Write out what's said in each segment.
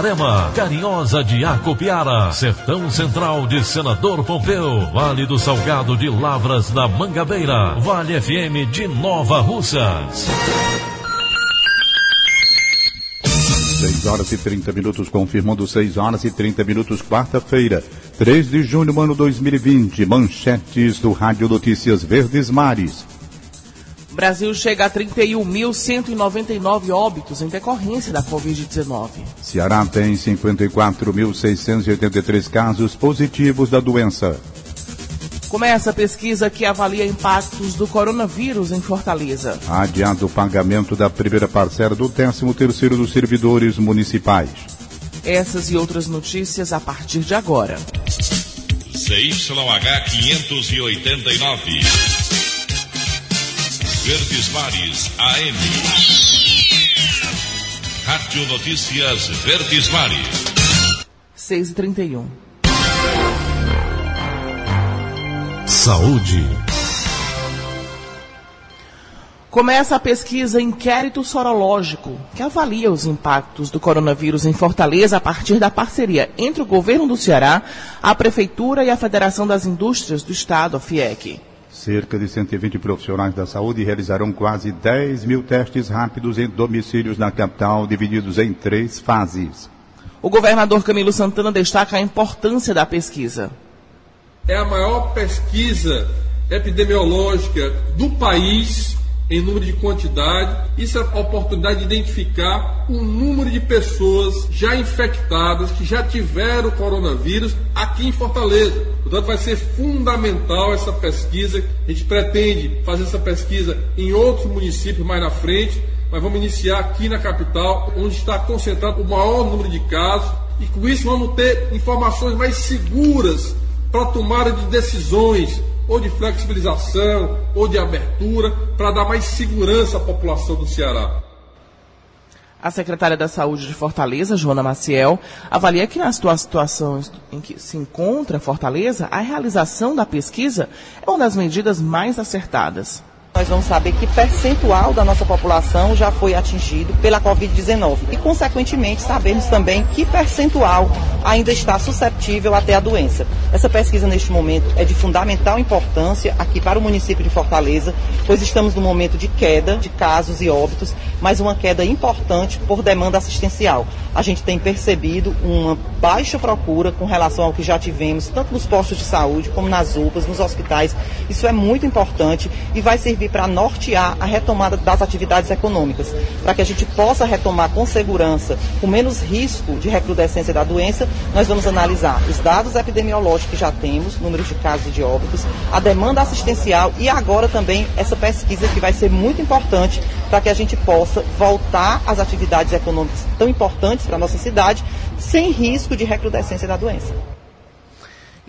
Itarema, Carinhosa de Acopiara, Sertão Central de Senador Pompeu, Vale do Salgado de Lavras da Mangabeira, Vale FM de Nova Russas. 6 horas e 30 minutos, confirmando 6 horas e 30 minutos, quarta-feira, 3 de junho, ano 2020. Manchetes do Rádio Notícias Verdes Mares. Brasil chega a 31.199 óbitos em decorrência da Covid-19. Ceará tem 54.683 casos positivos da doença. Começa a pesquisa que avalia impactos do coronavírus em Fortaleza. Adiado o pagamento da primeira parcela do 13º dos servidores municipais. Essas e outras notícias a partir de agora. CYH 589. Verdes Mares AM. Rádio Notícias Verdes Mares. 6 e 31 Saúde. Começa a pesquisa Inquérito Sorológico, que avalia os impactos do coronavírus em Fortaleza a partir da parceria entre o governo do Ceará, a Prefeitura e a Federação das Indústrias do Estado, a FIEC. Cerca de 120 profissionais da saúde realizarão quase 10 mil testes rápidos em domicílios na capital, divididos em três fases. O governador Camilo Santana destaca a importância da pesquisa. É a maior pesquisa epidemiológica do país em número de quantidade. Isso é a oportunidade de identificar o número de pessoas já infectadas, que já tiveram coronavírus aqui em Fortaleza. Portanto, vai ser fundamental essa pesquisa. A gente pretende fazer essa pesquisa em outros municípios mais na frente, mas vamos iniciar aqui na capital, onde está concentrado o maior número de casos. E com isso vamos ter informações mais seguras para tomada de decisões ou de flexibilização, ou de abertura, para dar mais segurança à população do Ceará. A secretária da Saúde de Fortaleza, Joana Maciel, avalia que na situação em que se encontra Fortaleza, a realização da pesquisa é uma das medidas mais acertadas. Nós vamos saber que percentual da nossa população já foi atingido pela Covid-19 e, consequentemente, sabermos também que percentual ainda está susceptível até a doença. Essa pesquisa, neste momento, é de fundamental importância aqui para o município de Fortaleza, pois estamos num momento de queda de casos e óbitos, mas uma queda importante por demanda assistencial. A gente tem percebido uma baixa procura com relação ao que já tivemos, tanto nos postos de saúde como nas UPAs, nos hospitais. Isso é muito importante e vai servir para nortear a retomada das atividades econômicas, para que a gente possa retomar com segurança, com menos risco de recrudescência da doença, nós vamos analisar os dados epidemiológicos que já temos, números de casos e de óbitos, a demanda assistencial e agora também essa pesquisa que vai ser muito importante para que a gente possa voltar às atividades econômicas tão importantes para a nossa cidade, sem risco de recrudescência da doença.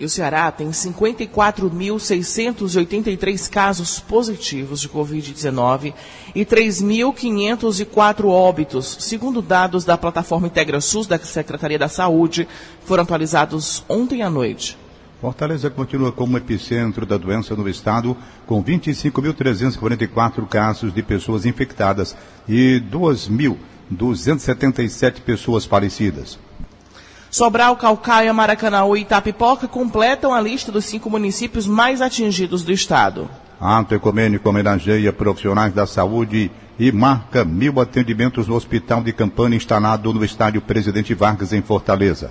E o Ceará tem 54.683 casos positivos de Covid-19 e 3.504 óbitos, segundo dados da plataforma IntegraSUS da Secretaria da Saúde, foram atualizados ontem à noite. Fortaleza continua como epicentro da doença no estado, com 25.344 casos de pessoas infectadas e 2.277 pessoas falecidas. Sobral, Calcaia, Maracanaú e Itapipoca completam a lista dos cinco municípios mais atingidos do estado. Ato ecumênico homenageia profissionais da saúde e marca mil atendimentos no hospital de campanha instalado no estádio Presidente Vargas, em Fortaleza.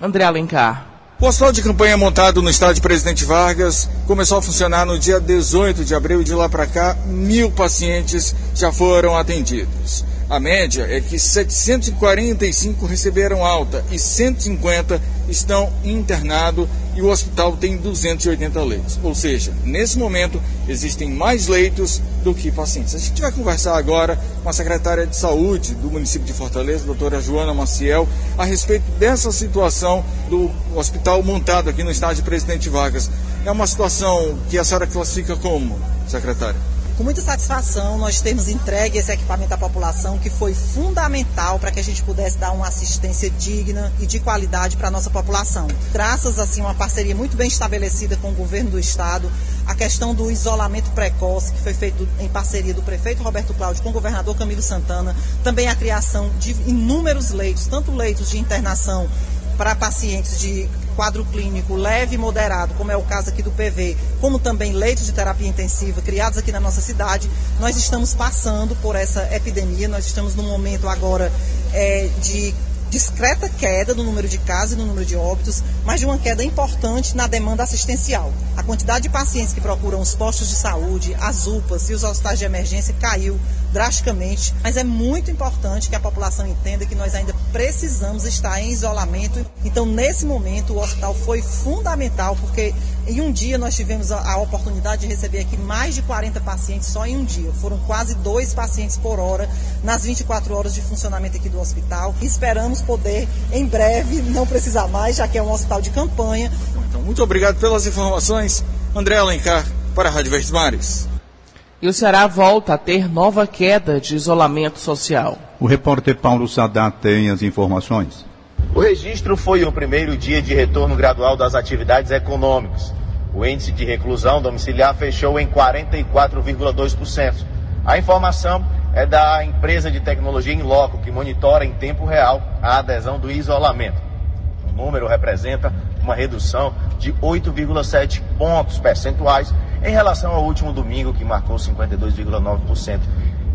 André Alencar. O hospital de campanha montado no estádio Presidente Vargas começou a funcionar no dia 18 de abril e de lá para cá, mil pacientes já foram atendidos. A média é que 745 receberam alta e 150 estão internados e o hospital tem 280 leitos. Ou seja, nesse momento existem mais leitos do que pacientes. A gente vai conversar agora com a secretária de saúde do município de Fortaleza, doutora Joana Maciel, a respeito dessa situação do hospital montado aqui no estádio Presidente Vargas. É uma situação que a senhora classifica como, secretária? Com muita satisfação nós temos entregue esse equipamento à população, que foi fundamental para que a gente pudesse dar uma assistência digna e de qualidade para a nossa população. Graças assim, a uma parceria muito bem estabelecida com o governo do estado, a questão do isolamento precoce, que foi feito em parceria do prefeito Roberto Cláudio com o governador Camilo Santana, também a criação de inúmeros leitos, tanto leitos de internação para pacientes de quadro clínico leve e moderado, como é o caso aqui do PV, como também leitos de terapia intensiva criados aqui na nossa cidade, nós estamos passando por essa epidemia, nós estamos num momento agora é, de discreta queda no número de casos e no número de óbitos, mas de uma queda importante na demanda assistencial. A quantidade de pacientes que procuram os postos de saúde, as UPAs e os hospitais de emergência caiu drasticamente, mas é muito importante que a população entenda que nós ainda precisamos estar em isolamento. Então, nesse momento, o hospital foi fundamental, porque em um dia nós tivemos a, a, oportunidade de receber aqui mais de 40 pacientes só em um dia. Foram quase dois pacientes por hora nas 24 horas de funcionamento aqui do hospital. Esperamos poder, em breve, não precisar mais, já que é um hospital de campanha. Então, muito obrigado pelas informações. André Alencar, para a Rádio Verdes Mares. E o Ceará volta a ter nova queda de isolamento social. O repórter Paulo Sadat tem as informações. O registro foi o primeiro dia de retorno gradual das atividades econômicas. O índice de reclusão domiciliar fechou em 44,2%. A informação é da empresa de tecnologia Inloco, que monitora em tempo real a adesão do isolamento. O número representa uma redução de 8,7 pontos percentuais em relação ao último domingo, que marcou 52,9%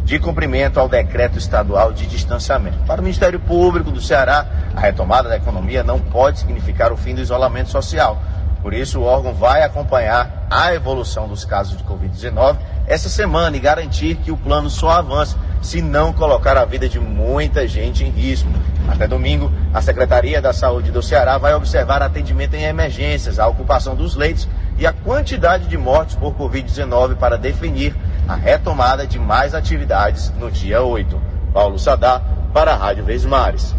de cumprimento ao decreto estadual de distanciamento. Para o Ministério Público do Ceará, a retomada da economia não pode significar o fim do isolamento social. Por isso, o órgão vai acompanhar a evolução dos casos de Covid-19 essa semana e garantir que o plano só avance se não colocar a vida de muita gente em risco. Até domingo, a Secretaria da Saúde do Ceará vai observar atendimento em emergências, a ocupação dos leitos e a quantidade de mortes por Covid-19 para definir a retomada de mais atividades no dia 8. Paulo Sadá, para a Rádio Mares.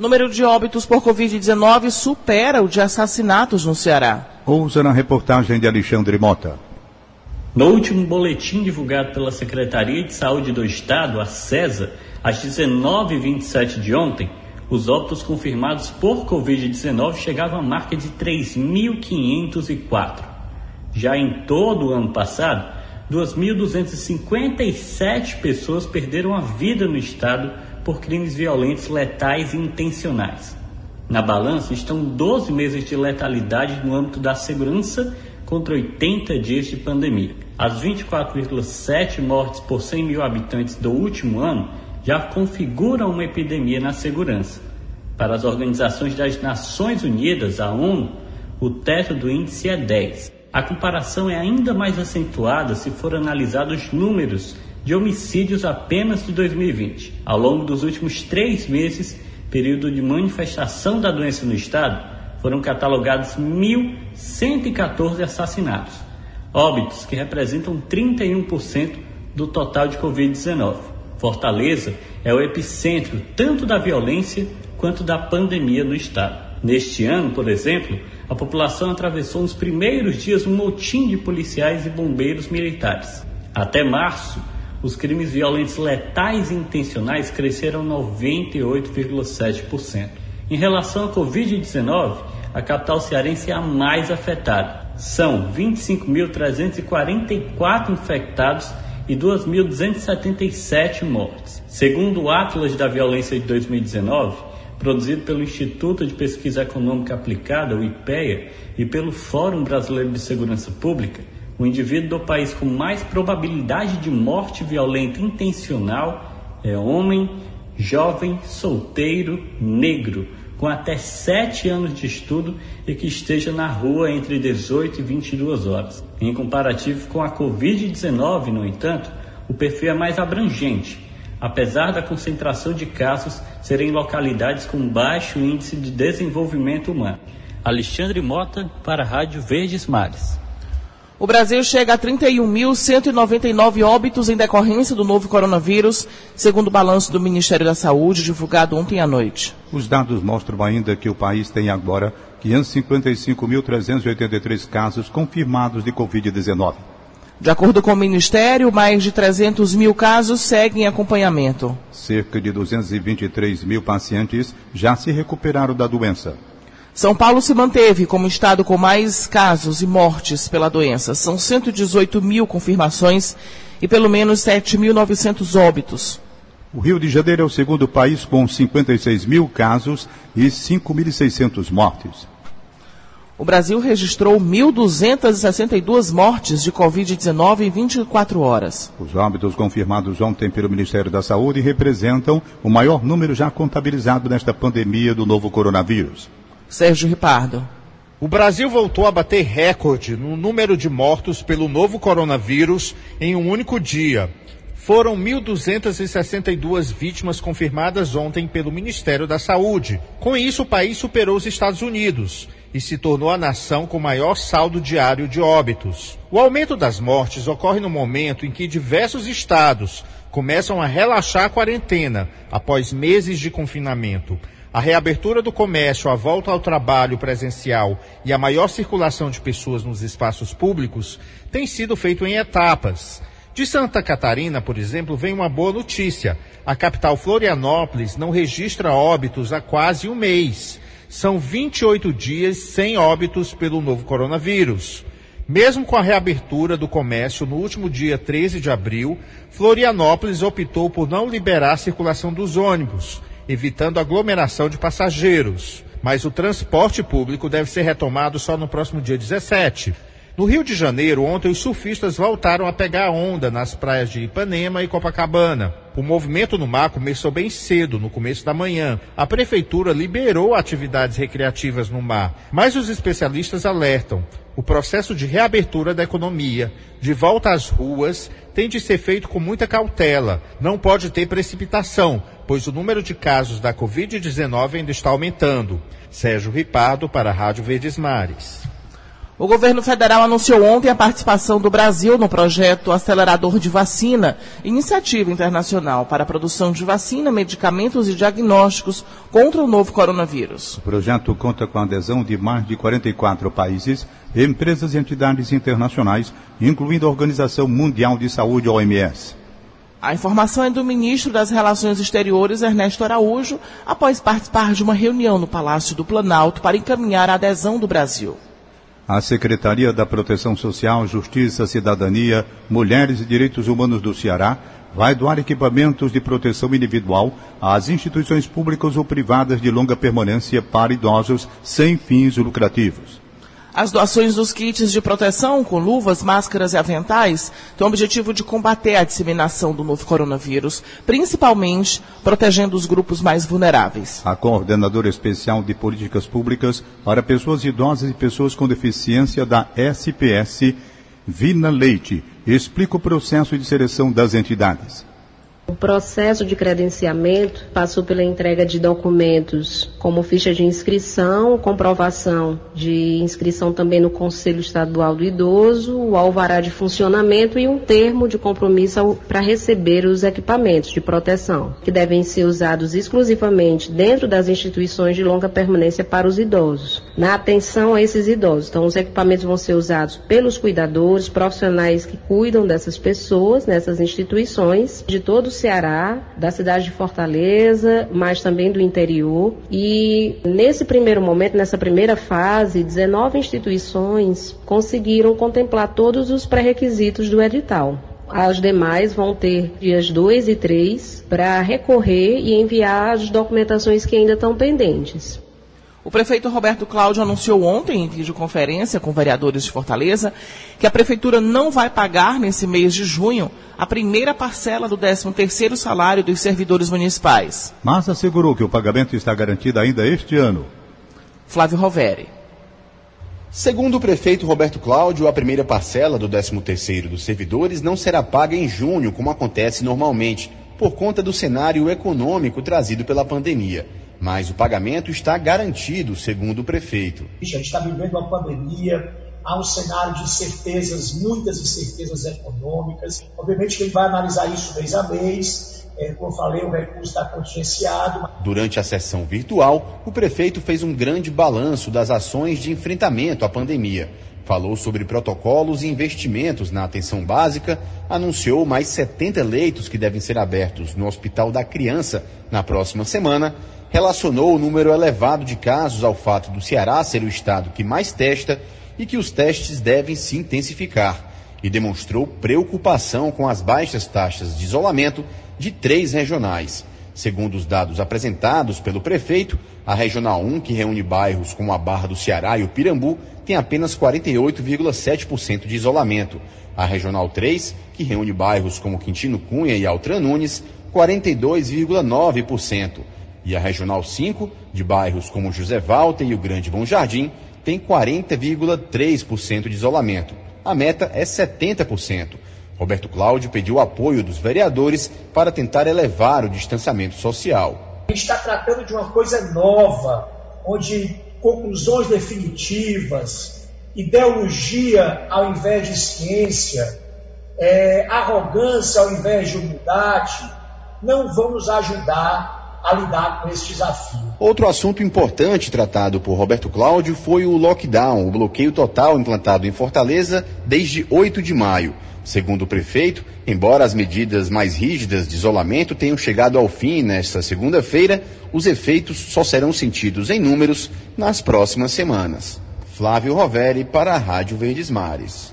Número de óbitos por Covid-19 supera o de assassinatos no Ceará. Ouça na reportagem de Alexandre Mota. No último boletim divulgado pela Secretaria de Saúde do Estado, a CESA, às 19h27 de ontem, os óbitos confirmados por Covid-19 chegavam à marca de 3.504. Já em todo o ano passado, 2.257 pessoas perderam a vida no estado por crimes violentos, letais e intencionais. Na balança estão 12 meses de letalidade no âmbito da segurança contra 80 dias de pandemia. As 24,7 mortes por 100 mil habitantes do último ano já configuram uma epidemia na segurança. Para as organizações das Nações Unidas, a ONU, o teto do índice é 10. A comparação é ainda mais acentuada se for analisar os números de homicídios apenas de 2020. Ao longo dos últimos três meses, período de manifestação da doença no estado, foram catalogados 1.114 assassinatos, óbitos que representam 31% do total de Covid-19. Fortaleza é o epicentro tanto da violência quanto da pandemia no estado. Neste ano, por exemplo, a população atravessou nos primeiros dias um motim de policiais e bombeiros militares. Até março, os crimes violentos letais e intencionais cresceram 98,7%. Em relação à Covid-19, a capital cearense é a mais afetada. São 25.344 infectados e 2.277 mortes. Segundo o Atlas da Violência de 2019, produzido pelo Instituto de Pesquisa Econômica Aplicada, o IPEA, e pelo Fórum Brasileiro de Segurança Pública, o indivíduo do país com mais probabilidade de morte violenta intencional é homem, jovem, solteiro, negro, com até 7 anos de estudo e que esteja na rua entre 18 e 22 horas. Em comparativo com a Covid-19, no entanto, o perfil é mais abrangente. apesar da concentração de casos serem em localidades com baixo índice de desenvolvimento humano. Alexandre Mota, para a Rádio Verdes Mares. O Brasil chega a 31.199 óbitos em decorrência do novo coronavírus, segundo o balanço do Ministério da Saúde, divulgado ontem à noite. Os dados mostram ainda que o país tem agora 555.383 casos confirmados de Covid-19. De acordo com o Ministério, mais de 300 mil casos seguem em acompanhamento. Cerca de 223 mil pacientes já se recuperaram da doença. São Paulo se manteve como estado com mais casos e mortes pela doença. São 118 mil confirmações e pelo menos 7.900 óbitos. O Rio de Janeiro é o segundo país com 56 mil casos e 5.600 mortes. O Brasil registrou 1.262 mortes de Covid-19 em 24 horas. Os óbitos confirmados ontem pelo Ministério da Saúde representam o maior número já contabilizado nesta pandemia do novo coronavírus. Sérgio Ripardo. O Brasil voltou a bater recorde no número de mortos pelo novo coronavírus em um único dia. Foram 1.262 vítimas confirmadas ontem pelo Ministério da Saúde. Com isso, o país superou os Estados Unidos e se tornou a nação com maior saldo diário de óbitos. O aumento das mortes ocorre no momento em que diversos estados começam a relaxar a quarentena após meses de confinamento. A reabertura do comércio, a volta ao trabalho presencial e a maior circulação de pessoas nos espaços públicos tem sido feito em etapas. De Santa Catarina, por exemplo, vem uma boa notícia. A capital Florianópolis não registra óbitos há quase um mês. São 28 dias sem óbitos pelo novo coronavírus. Mesmo com a reabertura do comércio no último dia 13 de abril, Florianópolis optou por não liberar a circulação dos ônibus evitando aglomeração de passageiros. Mas o transporte público deve ser retomado só no próximo dia 17. No Rio de Janeiro, ontem os surfistas voltaram a pegar onda nas praias de Ipanema e Copacabana. O movimento no mar começou bem cedo, no começo da manhã. A prefeitura liberou atividades recreativas no mar, mas os especialistas alertam: o processo de reabertura da economia, de volta às ruas, tem de ser feito com muita cautela. Não pode ter precipitação, pois o número de casos da Covid-19 ainda está aumentando. Sérgio Ripardo, para a Rádio Verdes Mares. O governo federal anunciou ontem a participação do Brasil no projeto Acelerador de Vacina, iniciativa internacional para a produção de vacina, medicamentos e diagnósticos contra o novo coronavírus. O projeto conta com a adesão de mais de 44 países, empresas e entidades internacionais, incluindo a Organização Mundial de Saúde, OMS. A informação é do ministro das Relações Exteriores, Ernesto Araújo, após participar de uma reunião no Palácio do Planalto para encaminhar a adesão do Brasil. A Secretaria da Proteção Social, Justiça, Cidadania, Mulheres e Direitos Humanos do Ceará vai doar equipamentos de proteção individual às instituições públicas ou privadas de longa permanência para idosos sem fins lucrativos. As doações dos kits de proteção, com luvas, máscaras e aventais, têm o objetivo de combater a disseminação do novo coronavírus, principalmente protegendo os grupos mais vulneráveis. A coordenadora especial de políticas públicas para pessoas idosas e pessoas com deficiência da SPS, Vina Leite, explica o processo de seleção das entidades. O processo de credenciamento passou pela entrega de documentos como ficha de inscrição, comprovação de inscrição também no Conselho Estadual do Idoso, o alvará de funcionamento e um termo de compromisso para receber os equipamentos de proteção, que devem ser usados exclusivamente dentro das instituições de longa permanência para os idosos, na atenção a esses idosos. Então, os equipamentos vão ser usados pelos cuidadores, profissionais que cuidam dessas pessoas, nessas instituições, de todos Ceará, da cidade de Fortaleza, mas também do interior. E nesse primeiro momento, nessa primeira fase, 19 instituições conseguiram contemplar todos os pré-requisitos do edital. As demais vão ter dias 2 e 3 para recorrer e enviar as documentações que ainda estão pendentes. O prefeito Roberto Cláudio anunciou ontem, em videoconferência com vereadores de Fortaleza, que a prefeitura não vai pagar nesse mês de junho a primeira parcela do 13º salário dos servidores municipais. Mas assegurou que o pagamento está garantido ainda este ano. Flávio Roveri. Segundo o prefeito Roberto Cláudio, a primeira parcela do 13º dos servidores não será paga em junho, como acontece normalmente por conta do cenário econômico trazido pela pandemia. Mas o pagamento está garantido, segundo o prefeito. A gente está vivendo uma pandemia, há um cenário de incertezas, muitas incertezas econômicas. Obviamente que ele vai analisar isso mês a mês. É, como eu falei, o recurso está contingenciado. Durante a sessão virtual, o prefeito fez um grande balanço das ações de enfrentamento à pandemia. Falou sobre protocolos e investimentos na atenção básica, anunciou mais 70 leitos que devem ser abertos no Hospital da Criança na próxima semana, relacionou o número elevado de casos ao fato do Ceará ser o estado que mais testa e que os testes devem se intensificar, e demonstrou preocupação com as baixas taxas de isolamento de três regionais. Segundo os dados apresentados pelo prefeito, a Regional 1, que reúne bairros como a Barra do Ceará e o Pirambu, tem apenas 48,7% de isolamento. A Regional 3, que reúne bairros como Quintino Cunha e Altran Nunes, 42,9%. E a Regional 5, de bairros como José Walter e o Grande Bom Jardim, tem 40,3% de isolamento. A meta é 70%. Roberto Cláudio pediu apoio dos vereadores para tentar elevar o distanciamento social. A gente está tratando de uma coisa nova, onde conclusões definitivas, ideologia ao invés de ciência, é, arrogância ao invés de humildade, não vão nos ajudar a lidar com esse desafio. Outro assunto importante tratado por Roberto Cláudio foi o lockdown, o bloqueio total implantado em Fortaleza desde 8 de maio. Segundo o prefeito, embora as medidas mais rígidas de isolamento tenham chegado ao fim nesta segunda-feira, os efeitos só serão sentidos em números nas próximas semanas. Flávio Roveri para a Rádio Verdes Mares.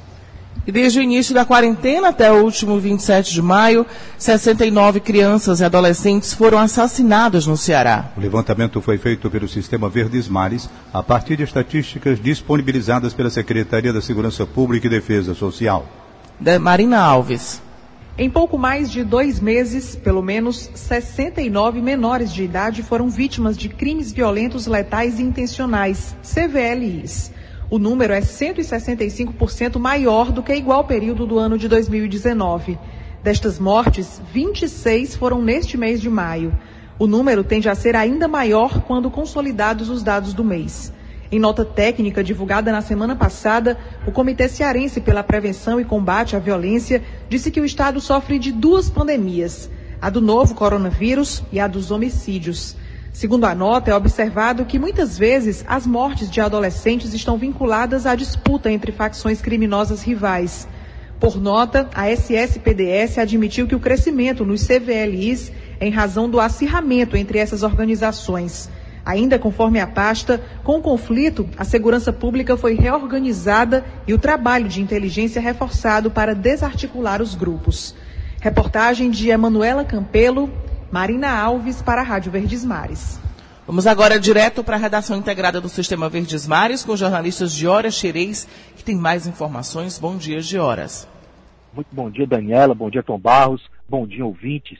E desde o início da quarentena até o último 27 de maio, 69 crianças e adolescentes foram assassinadas no Ceará. O levantamento foi feito pelo Sistema Verdes Mares a partir de estatísticas disponibilizadas pela Secretaria da Segurança Pública e Defesa Social. Da Marina Alves. Em pouco mais de dois meses, pelo menos 69 menores de idade foram vítimas de crimes violentos letais e intencionais, CVLIs. O número é 165% maior do que igual período do ano de 2019. Destas mortes, 26 foram neste mês de maio. O número tende a ser ainda maior quando consolidados os dados do mês. Em nota técnica divulgada na semana passada, o Comitê Cearense pela Prevenção e Combate à Violência disse que o Estado sofre de duas pandemias: a do novo coronavírus e a dos homicídios. Segundo a nota, é observado que muitas vezes as mortes de adolescentes estão vinculadas à disputa entre facções criminosas rivais. Por nota, a SSPDS admitiu que o crescimento nos CVLIs é em razão do acirramento entre essas organizações. Ainda conforme a pasta, com o conflito, a segurança pública foi reorganizada e o trabalho de inteligência reforçado para desarticular os grupos. Reportagem de Emanuela Campelo, Marina Alves para a Rádio Verdes Mares. Vamos agora direto para a redação integrada do Sistema Verdes Mares com os jornalistas Giora Xerez, que tem mais informações. Bom dia, Gioras. Muito bom dia, Daniela. Bom dia, Tom Barros. Bom dia, ouvintes.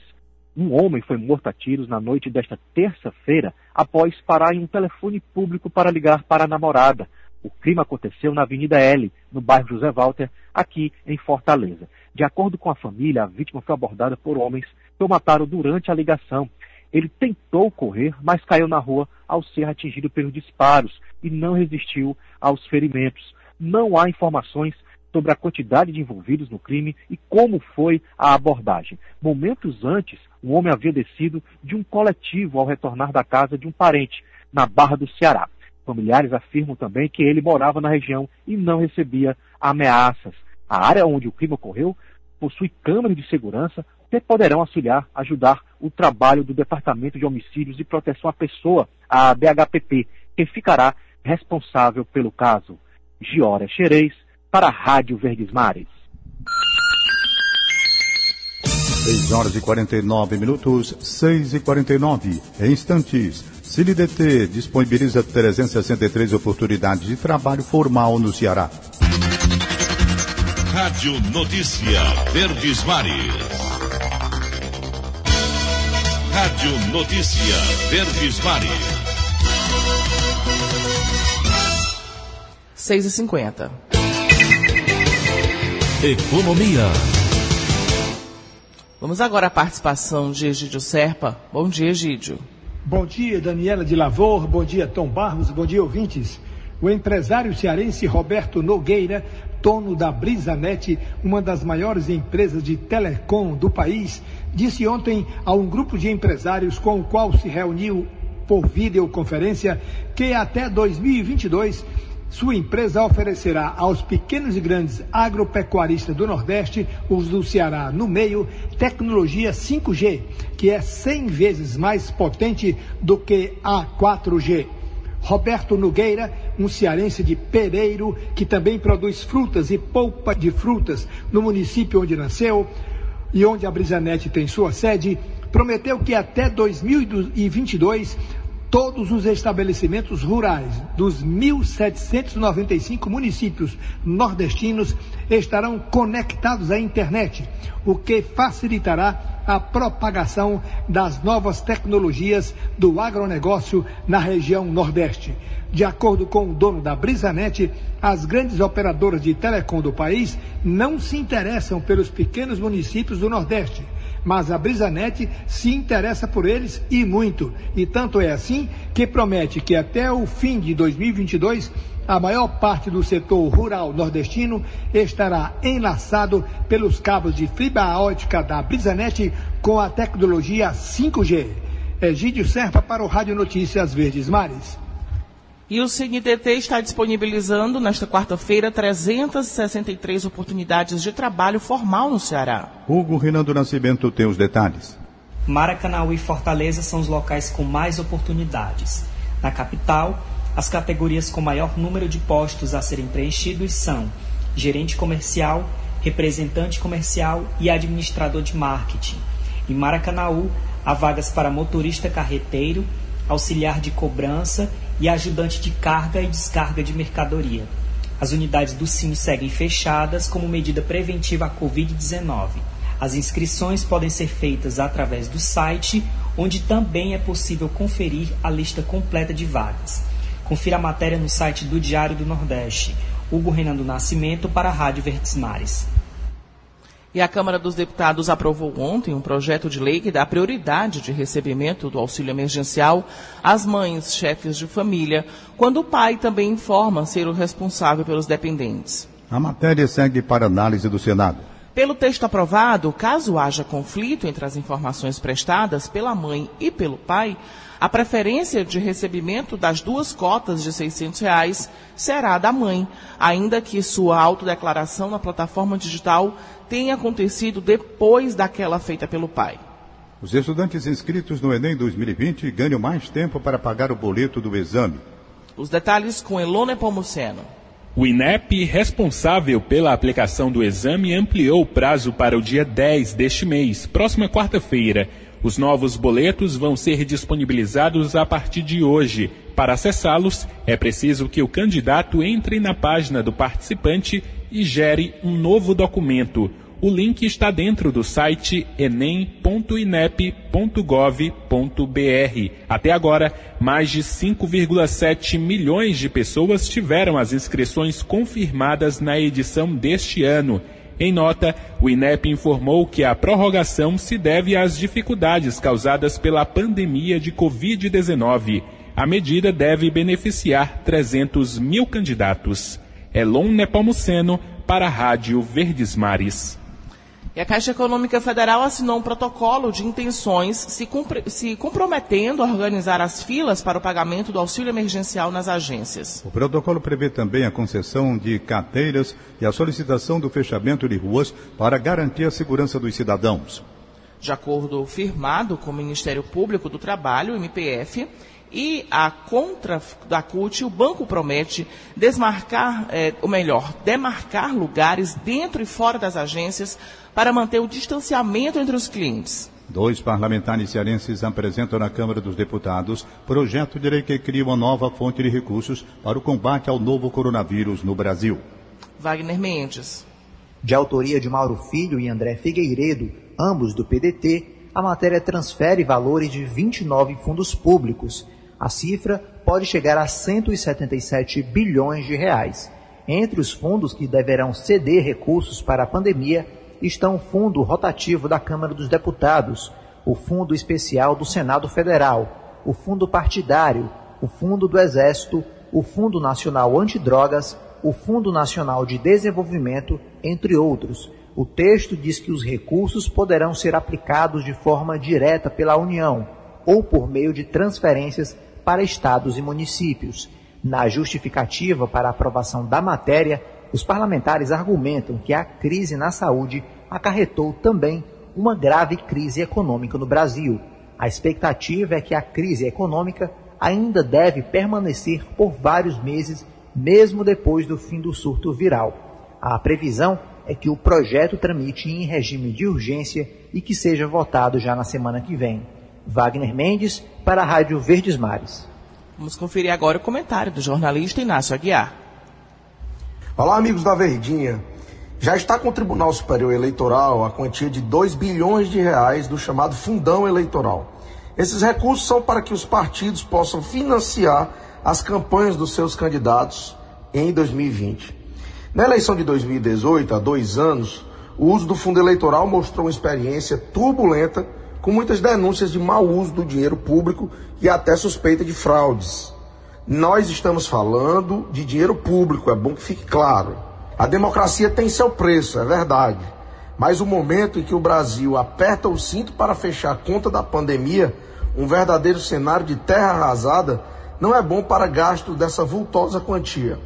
Um homem foi morto a tiros na noite desta terça-feira após parar em um telefone público para ligar para a namorada. O crime aconteceu na Avenida L, no bairro José Walter, aqui em Fortaleza. De acordo com a família, a vítima foi abordada por homens que o mataram durante a ligação. Ele tentou correr, mas caiu na rua ao ser atingido pelos disparos e não resistiu aos ferimentos. Não há informações sobre a quantidade de envolvidos no crime e como foi a abordagem. Momentos antes, o homem havia descido de um coletivo ao retornar da casa de um parente, na Barra do Ceará. Familiares afirmam também que ele morava na região e não recebia ameaças. A área onde o crime ocorreu possui câmeras de segurança que poderão auxiliar, ajudar o trabalho do Departamento de Homicídios e Proteção à Pessoa, a DHPP, que ficará responsável pelo caso. Giora Xerez, para a Rádio Verdes Mares. 6 horas e 49 minutos, 6 e 49. Em instantes, CILIDT disponibiliza 363 oportunidades de trabalho formal no Ceará. Rádio Notícia Verdes Mares. Rádio Notícia Verdes Mares. 6 e 50 Economia. Vamos agora à participação de Egídio Serpa. Bom dia, Egídio. Bom dia, Daniela de Lavor. Bom dia, Tom Barros. Bom dia, ouvintes. O empresário cearense Roberto Nogueira, dono da Brisanet, uma das maiores empresas de telecom do país, disse ontem a um grupo de empresários com o qual se reuniu por videoconferência que até 2022 sua empresa oferecerá aos pequenos e grandes agropecuaristas do Nordeste, os do Ceará no meio, tecnologia 5G, que é 100 vezes mais potente do que a 4G. Roberto Nogueira, um cearense de Pereiro, que também produz frutas e polpa de frutas no município onde nasceu e onde a Brisanet tem sua sede, prometeu que até 2022 todos os estabelecimentos rurais dos 1.795 municípios nordestinos estarão conectados à internet, o que facilitará a propagação das novas tecnologias do agronegócio na região Nordeste. De acordo com o dono da Brisanet, as grandes operadoras de telecom do país não se interessam pelos pequenos municípios do Nordeste mas a Brisanet se interessa por eles e muito. E tanto é assim que promete que até o fim de 2022 a maior parte do setor rural nordestino estará enlaçado pelos cabos de fibra ótica da Brisanet com a tecnologia 5G. Egídio Serpa para o Rádio Notícias Verdes Mares. E o CNTT está disponibilizando nesta quarta-feira 363 oportunidades de trabalho formal no Ceará. Hugo Rinaldo Nascimento tem os detalhes. Maracanaú e Fortaleza são os locais com mais oportunidades. Na capital, as categorias com maior número de postos a serem preenchidos são gerente comercial, representante comercial e administrador de marketing. Em Maracanaú, há vagas para motorista carreteiro, auxiliar de cobrança e ajudante de carga e descarga de mercadoria. As unidades do SIM seguem fechadas como medida preventiva à Covid-19. As inscrições podem ser feitas através do site, onde também é possível conferir a lista completa de vagas. Confira a matéria no site do Diário do Nordeste. Hugo Renan do Nascimento para a Rádio Verdes Mares. E a Câmara dos Deputados aprovou ontem um projeto de lei que dá prioridade de recebimento do auxílio emergencial às mães, chefes de família, quando o pai também informa ser o responsável pelos dependentes. A matéria segue para análise do Senado. Pelo texto aprovado, caso haja conflito entre as informações prestadas pela mãe e pelo pai, a preferência de recebimento das duas cotas de 600 reais será da mãe, ainda que sua autodeclaração na plataforma digital tenha acontecido depois daquela feita pelo pai. Os estudantes inscritos no Enem 2020 ganham mais tempo para pagar o boleto do exame. Os detalhes com Elone Pomuceno. O INEP, responsável pela aplicação do exame, ampliou o prazo para o dia 10 deste mês, próxima quarta-feira. Os novos boletos vão ser disponibilizados a partir de hoje. Para acessá-los, é preciso que o candidato entre na página do participante e gere um novo documento. O link está dentro do site enem.inep.gov.br. Até agora, mais de 5,7 milhões de pessoas tiveram as inscrições confirmadas na edição deste ano. Em nota, o INEP informou que a prorrogação se deve às dificuldades causadas pela pandemia de Covid-19. A medida deve beneficiar 300 mil candidatos. Elon Nepomuceno, para a Rádio Verdes Mares. E a Caixa Econômica Federal assinou um protocolo de intenções se, se, comprometendo a organizar as filas para o pagamento do auxílio emergencial nas agências. O protocolo prevê também a concessão de carteiras e a solicitação do fechamento de ruas para garantir a segurança dos cidadãos. De acordo firmado com o Ministério Público do Trabalho, MPF, e a contra da CUT, o banco promete desmarcar, é, ou melhor, demarcar lugares dentro e fora das agências para manter o distanciamento entre os clientes. Dois parlamentares cearenses apresentam na Câmara dos Deputados projeto de lei que cria uma nova fonte de recursos para o combate ao novo coronavírus no Brasil. Wagner Mendes. De autoria de Mauro Filho e André Figueiredo, ambos do PDT, a matéria transfere valores de 29 fundos públicos a cifra pode chegar a 177 bilhões de reais. Entre os fundos que deverão ceder recursos para a pandemia estão o Fundo Rotativo da Câmara dos Deputados, o Fundo Especial do Senado Federal, o Fundo Partidário, o Fundo do Exército, o Fundo Nacional Antidrogas, o Fundo Nacional de Desenvolvimento, entre outros. O texto diz que os recursos poderão ser aplicados de forma direta pela União ou por meio de transferências para estados e municípios. Na justificativa para a aprovação da matéria, os parlamentares argumentam que a crise na saúde acarretou também uma grave crise econômica no Brasil. A expectativa é que a crise econômica ainda deve permanecer por vários meses, mesmo depois do fim do surto viral. A previsão é que o projeto tramite em regime de urgência e que seja votado já na semana que vem. Wagner Mendes, para a Rádio Verdes Mares. Vamos conferir agora o comentário do jornalista Inácio Aguiar. Olá, amigos da Verdinha. Já está com o Tribunal Superior Eleitoral a quantia de 2 bilhões de reais do chamado fundão eleitoral. Esses recursos são para que os partidos possam financiar as campanhas dos seus candidatos em 2020. Na eleição de 2018, há dois anos, o uso do fundo eleitoral mostrou uma experiência turbulenta, com muitas denúncias de mau uso do dinheiro público e até suspeita de fraudes. Nós estamos falando de dinheiro público, é bom que fique claro. A democracia tem seu preço, é verdade. Mas o momento em que o Brasil aperta o cinto para fechar a conta da pandemia um verdadeiro cenário de terra arrasada, não é bom para gasto dessa vultosa quantia.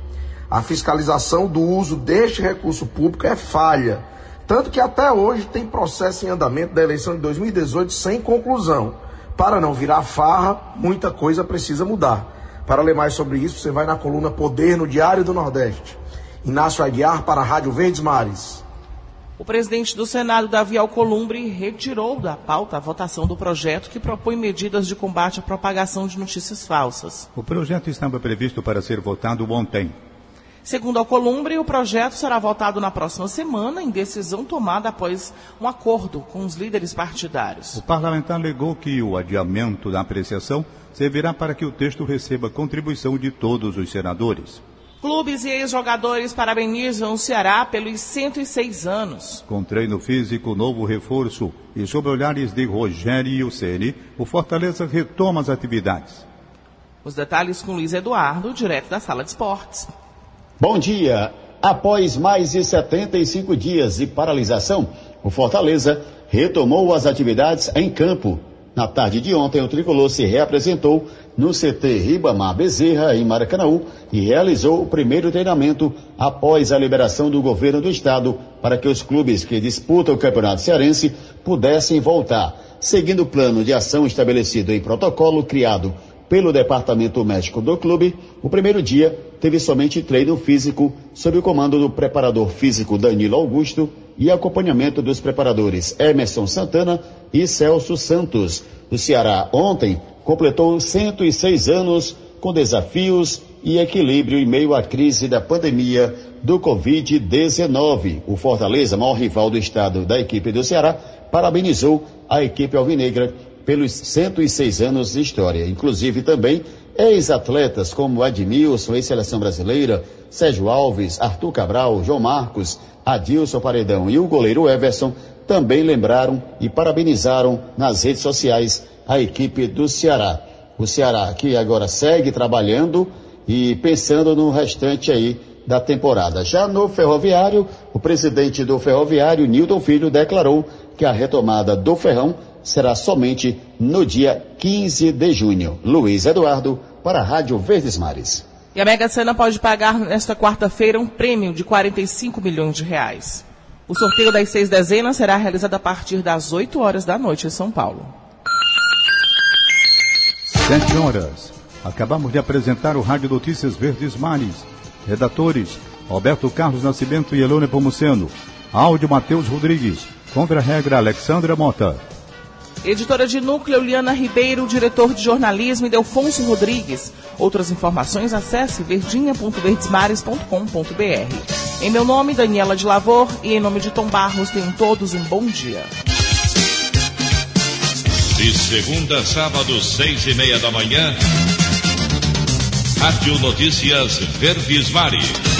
A fiscalização do uso deste recurso público é falha, tanto que até hoje tem processo em andamento da eleição de 2018 sem conclusão. Para não virar farra, muita coisa precisa mudar. Para ler mais sobre isso, você vai na coluna Poder no Diário do Nordeste. Inácio Aguiar para a Rádio Verdes Mares. O presidente do Senado, Davi Alcolumbre, retirou da pauta a votação do projeto que propõe medidas de combate à propagação de notícias falsas. O projeto estava previsto para ser votado ontem. Segundo Alcolumbre, o projeto será votado na próxima semana, em decisão tomada após um acordo com os líderes partidários. O parlamentar alegou que o adiamento da apreciação servirá para que o texto receba contribuição de todos os senadores. Clubes e ex-jogadores parabenizam o Ceará pelos 106 anos. Com treino físico, novo reforço e sob olhares de Rogério Ceni, o Fortaleza retoma as atividades. Os detalhes com Luiz Eduardo, direto da Sala de Esportes. Bom dia. Após mais de 75 dias de paralisação, o Fortaleza retomou as atividades em campo. Na tarde de ontem, o tricolor se reapresentou no CT Ribamar Bezerra, em Maracanãú, e realizou o primeiro treinamento após a liberação do governo do estado para que os clubes que disputam o Campeonato Cearense pudessem voltar, seguindo o plano de ação estabelecido em protocolo criado pelo departamento médico do clube, o primeiro dia teve somente treino físico sob o comando do preparador físico Danilo Augusto e acompanhamento dos preparadores Emerson Santana e Celso Santos. O Ceará ontem completou 106 anos com desafios e equilíbrio em meio à crise da pandemia do Covid-19. O Fortaleza, maior rival do estado da equipe do Ceará, parabenizou a equipe alvinegra pelos 106 anos de história. Inclusive também ex-atletas como Admilson, ex-seleção brasileira, Sérgio Alves, Arthur Cabral, João Marcos, Adilson Paredão e o goleiro Everson também lembraram e parabenizaram nas redes sociais a equipe do Ceará. O Ceará que agora segue trabalhando e pensando no restante aí da temporada. Já no Ferroviário, o presidente do Ferroviário, Newton Filho, declarou que a retomada do Ferrão será somente no dia 15 de junho. Luiz Eduardo, para a Rádio Verdes Mares. E a Mega Sena pode pagar nesta quarta-feira um prêmio de 45 milhões de reais. O sorteio das seis dezenas será realizado a partir das 8 horas da noite em São Paulo. Sete horas. Acabamos de apresentar o Rádio Notícias Verdes Mares. Redatores: Roberto Carlos Nascimento e Elone Pomuceno. Áudio: Matheus Rodrigues. Contra-regra: Alexandra Mota. Editora de núcleo Liana Ribeiro, diretor de jornalismo Delfonso Rodrigues. Outras informações acesse verdinha.verdesmares.com.br. Em meu nome, Daniela de Lavor, e em nome de Tom Barros, tenham todos um bom dia. De segunda a sábado, seis e meia da manhã, Rádio Notícias Verdes Mares.